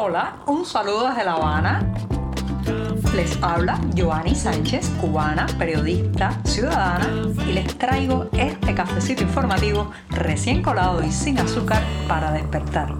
Hola, un saludo desde La Habana. Les habla Joanny Sánchez, cubana, periodista, ciudadana, y les traigo este cafecito informativo recién colado y sin azúcar para despertar.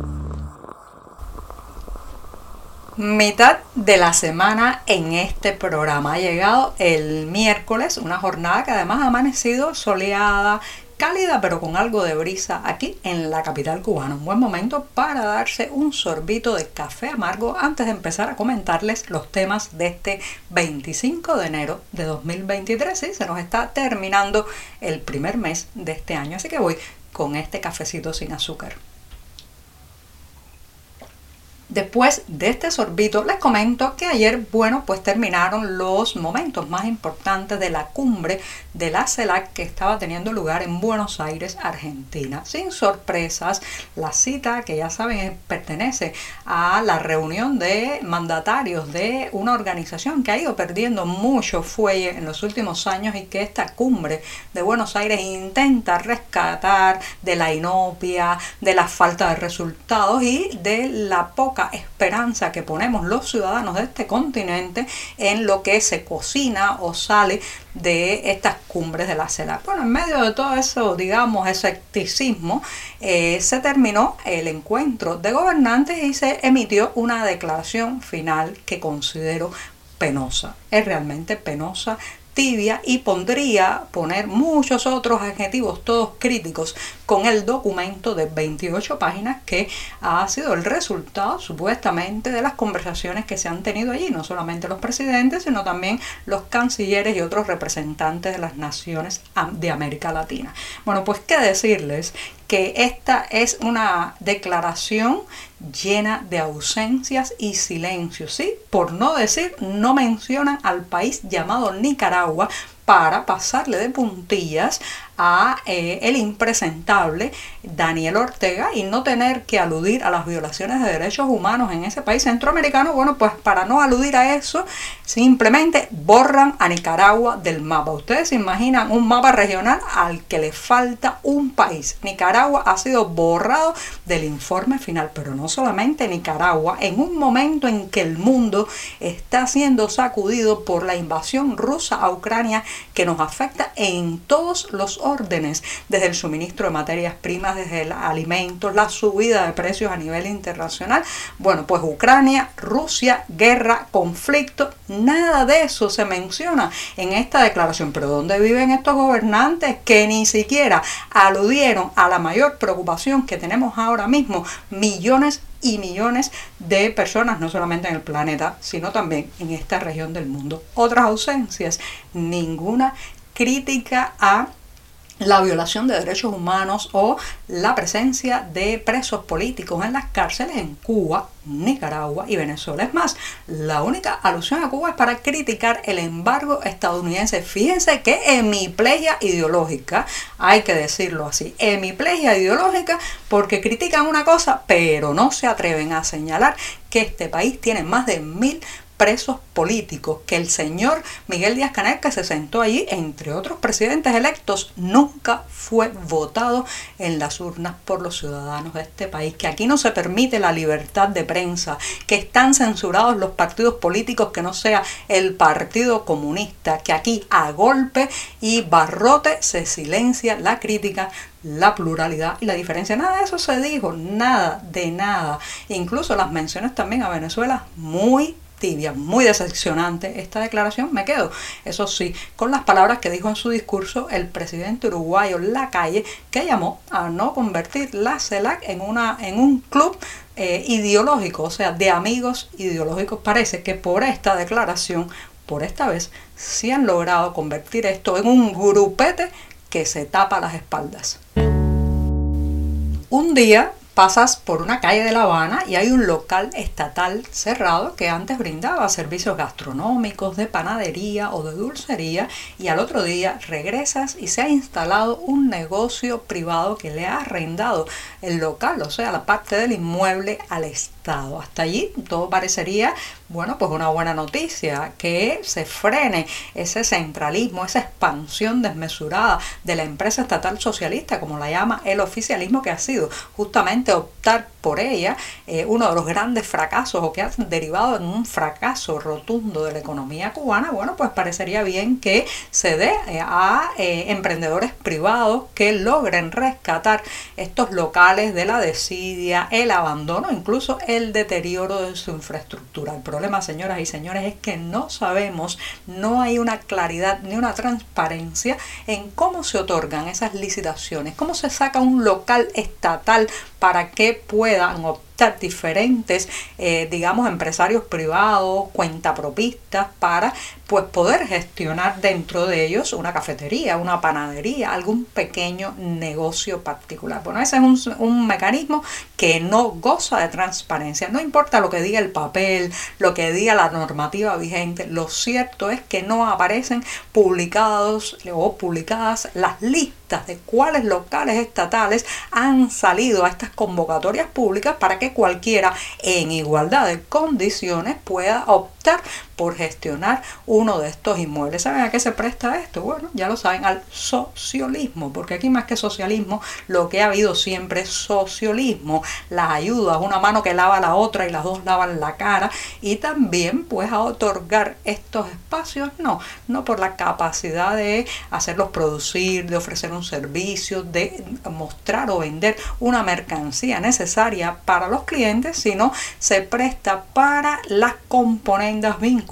Mitad de la semana en este programa. Ha llegado el miércoles, una jornada que además ha amanecido soleada, cálida pero con algo de brisa aquí en la capital cubana. Un buen momento para darse un sorbito de café amargo antes de empezar a comentarles los temas de este 25 de enero de 2023. ¿sí? Se nos está terminando el primer mes de este año, así que voy con este cafecito sin azúcar. Después de este sorbito les comento que ayer, bueno, pues terminaron los momentos más importantes de la cumbre de la CELAC que estaba teniendo lugar en Buenos Aires, Argentina. Sin sorpresas, la cita que ya saben pertenece a la reunión de mandatarios de una organización que ha ido perdiendo mucho fuelle en los últimos años y que esta cumbre de Buenos Aires intenta rescatar de la inopia, de la falta de resultados y de la poca esperanza que ponemos los ciudadanos de este continente en lo que se cocina o sale de estas cumbres de la CELAC. Bueno, en medio de todo eso, digamos, escepticismo, eh, se terminó el encuentro de gobernantes y se emitió una declaración final que considero penosa. Es realmente penosa tibia y pondría poner muchos otros adjetivos, todos críticos, con el documento de 28 páginas que ha sido el resultado supuestamente de las conversaciones que se han tenido allí, no solamente los presidentes, sino también los cancilleres y otros representantes de las naciones de América Latina. Bueno, pues qué decirles que esta es una declaración llena de ausencias y silencios, ¿sí? Por no decir, no mencionan al país llamado Nicaragua para pasarle de puntillas a eh, el impresentable Daniel Ortega y no tener que aludir a las violaciones de derechos humanos en ese país centroamericano, bueno, pues para no aludir a eso, simplemente borran a Nicaragua del mapa. Ustedes se imaginan un mapa regional al que le falta un país. Nicaragua ha sido borrado del informe final, pero no solamente Nicaragua, en un momento en que el mundo está siendo sacudido por la invasión rusa a Ucrania que nos afecta en todos los órdenes, desde el suministro de materias primas, desde el alimento, la subida de precios a nivel internacional. Bueno, pues Ucrania, Rusia, guerra, conflicto, nada de eso se menciona en esta declaración. Pero ¿dónde viven estos gobernantes que ni siquiera aludieron a la mayor preocupación que tenemos ahora mismo? Millones y millones de personas, no solamente en el planeta, sino también en esta región del mundo. Otras ausencias, ninguna crítica a la violación de derechos humanos o la presencia de presos políticos en las cárceles en Cuba, Nicaragua y Venezuela. Es más, la única alusión a Cuba es para criticar el embargo estadounidense. Fíjense que hemiplegia ideológica, hay que decirlo así, hemiplegia ideológica porque critican una cosa pero no se atreven a señalar que este país tiene más de mil presos políticos, que el señor Miguel Díaz Canel, que se sentó allí, entre otros presidentes electos, nunca fue votado en las urnas por los ciudadanos de este país, que aquí no se permite la libertad de prensa, que están censurados los partidos políticos que no sea el Partido Comunista, que aquí a golpe y barrote se silencia la crítica la pluralidad y la diferencia. Nada de eso se dijo, nada de nada. Incluso las menciones también a Venezuela muy tibia, muy decepcionante esta declaración, me quedo, eso sí, con las palabras que dijo en su discurso el presidente uruguayo Lacalle, que llamó a no convertir la CELAC en, una, en un club eh, ideológico, o sea, de amigos ideológicos. Parece que por esta declaración, por esta vez, sí han logrado convertir esto en un grupete que se tapa las espaldas. Un día pasas por una calle de La Habana y hay un local estatal cerrado que antes brindaba servicios gastronómicos, de panadería o de dulcería y al otro día regresas y se ha instalado un negocio privado que le ha arrendado el local, o sea, la parte del inmueble al Estado. Hasta allí todo parecería bueno, pues una buena noticia, que se frene ese centralismo, esa expansión desmesurada de la empresa estatal socialista, como la llama el oficialismo, que ha sido justamente optar por ella eh, uno de los grandes fracasos o que ha derivado en un fracaso rotundo de la economía cubana, bueno, pues parecería bien que se dé eh, a emprendedores privados que logren rescatar estos locales de la desidia, el abandono, incluso el deterioro de su infraestructura. El problema, señoras y señores, es que no sabemos, no hay una claridad ni una transparencia en cómo se otorgan esas licitaciones, cómo se saca un local estatal para que puedan diferentes, eh, digamos, empresarios privados, cuentapropistas, para pues poder gestionar dentro de ellos una cafetería, una panadería, algún pequeño negocio particular. Bueno, ese es un, un mecanismo que no goza de transparencia. No importa lo que diga el papel, lo que diga la normativa vigente, lo cierto es que no aparecen publicados o publicadas las listas de cuáles locales estatales han salido a estas convocatorias públicas para que cualquiera en igualdad de condiciones pueda optar por gestionar uno de estos inmuebles. ¿Saben a qué se presta esto? Bueno, ya lo saben, al socialismo, porque aquí más que socialismo, lo que ha habido siempre es socialismo, las ayudas, una mano que lava la otra y las dos lavan la cara, y también pues a otorgar estos espacios, no, no por la capacidad de hacerlos producir, de ofrecer un servicio, de mostrar o vender una mercancía necesaria para los clientes, sino se presta para las componendas vinculadas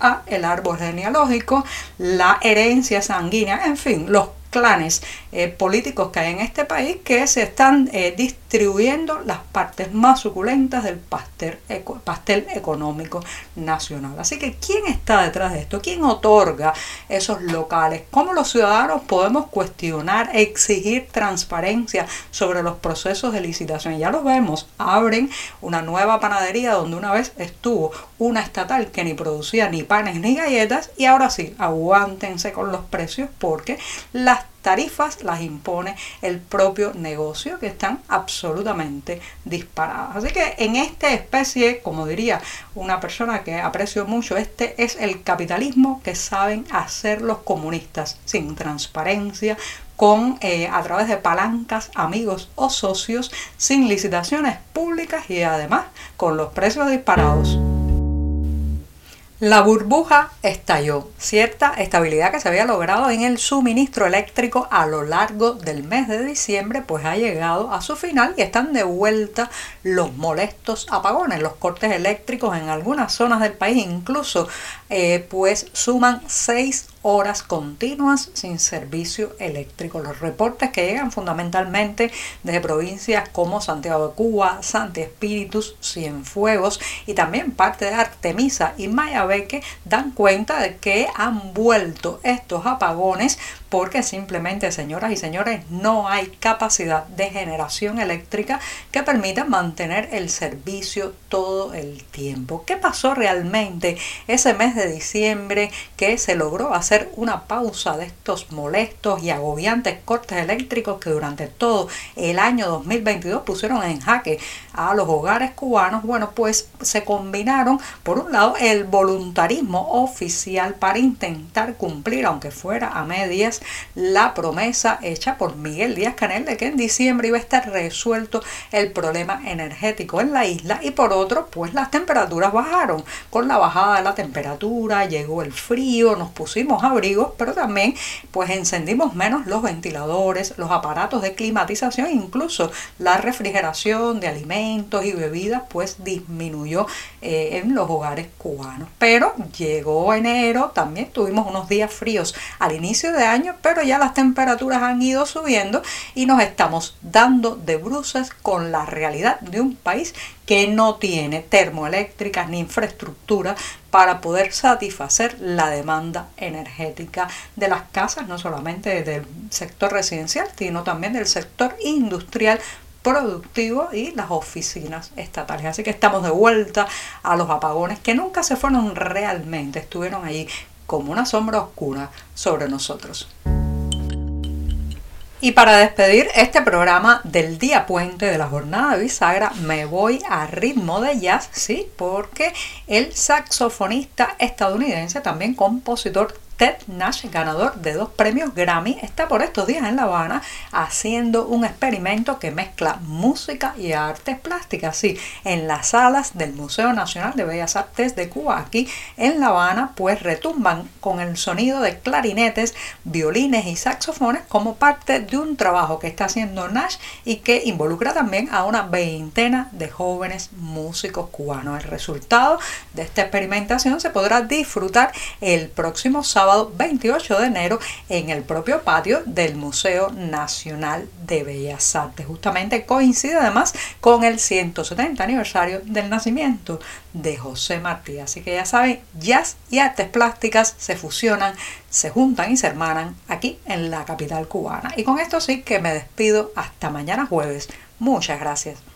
a el árbol genealógico, la herencia sanguínea, en fin, los clanes eh, políticos que hay en este país que se están eh, distribuyendo las partes más suculentas del pastel, pastel económico nacional. Así que, ¿quién está detrás de esto? ¿Quién otorga esos locales? ¿Cómo los ciudadanos podemos cuestionar, exigir transparencia sobre los procesos de licitación? Ya lo vemos, abren una nueva panadería donde una vez estuvo una estatal que ni producía ni panes ni galletas y ahora sí, aguántense con los precios porque las tarifas las impone el propio negocio que están absolutamente disparadas. Así que en esta especie, como diría una persona que aprecio mucho, este es el capitalismo que saben hacer los comunistas, sin transparencia, con eh, a través de palancas, amigos o socios, sin licitaciones públicas y además con los precios disparados. La burbuja estalló. Cierta estabilidad que se había logrado en el suministro eléctrico a lo largo del mes de diciembre, pues ha llegado a su final y están de vuelta los molestos apagones, los cortes eléctricos en algunas zonas del país, incluso eh, pues suman seis horas continuas sin servicio eléctrico. Los reportes que llegan fundamentalmente desde provincias como Santiago de Cuba, Santi Espíritus, Cienfuegos y también parte de Artemisa y Mayabeque dan cuenta de que han vuelto estos apagones porque simplemente, señoras y señores, no hay capacidad de generación eléctrica que permita mantener el servicio todo el tiempo. ¿Qué pasó realmente ese mes de diciembre que se logró hacer una pausa de estos molestos y agobiantes cortes eléctricos que durante todo el año 2022 pusieron en jaque a los hogares cubanos? Bueno, pues se combinaron, por un lado, el voluntarismo oficial para intentar cumplir, aunque fuera a medias, la promesa hecha por Miguel Díaz Canel de que en diciembre iba a estar resuelto el problema energético en la isla y por otro, pues las temperaturas bajaron. Con la bajada de la temperatura llegó el frío, nos pusimos abrigos, pero también pues encendimos menos los ventiladores, los aparatos de climatización, incluso la refrigeración de alimentos y bebidas pues disminuyó eh, en los hogares cubanos. Pero llegó enero, también tuvimos unos días fríos al inicio de año, pero ya las temperaturas han ido subiendo y nos estamos dando de bruces con la realidad de un país que no tiene termoeléctricas ni infraestructura para poder satisfacer la demanda energética de las casas, no solamente del sector residencial, sino también del sector industrial productivo y las oficinas estatales. Así que estamos de vuelta a los apagones que nunca se fueron realmente, estuvieron ahí como una sombra oscura sobre nosotros. Y para despedir este programa del día puente de la jornada bisagra, me voy a ritmo de jazz, sí, porque el saxofonista estadounidense, también compositor Ted Nash, ganador de dos premios Grammy, está por estos días en La Habana haciendo un experimento que mezcla música y artes plásticas. Sí, en las salas del Museo Nacional de Bellas Artes de Cuba, aquí en La Habana, pues retumban con el sonido de clarinetes, violines y saxofones como parte de un trabajo que está haciendo Nash y que involucra también a una veintena de jóvenes músicos cubanos. El resultado de esta experimentación se podrá disfrutar el próximo sábado 28 de enero en el propio patio del Museo Nacional de Bellas Artes. Justamente coincide además con el 170 aniversario del nacimiento de José Martí. Así que ya saben, jazz y artes plásticas se fusionan, se juntan y se hermanan aquí en la capital cubana. Y con esto sí que me despido hasta mañana jueves. Muchas gracias.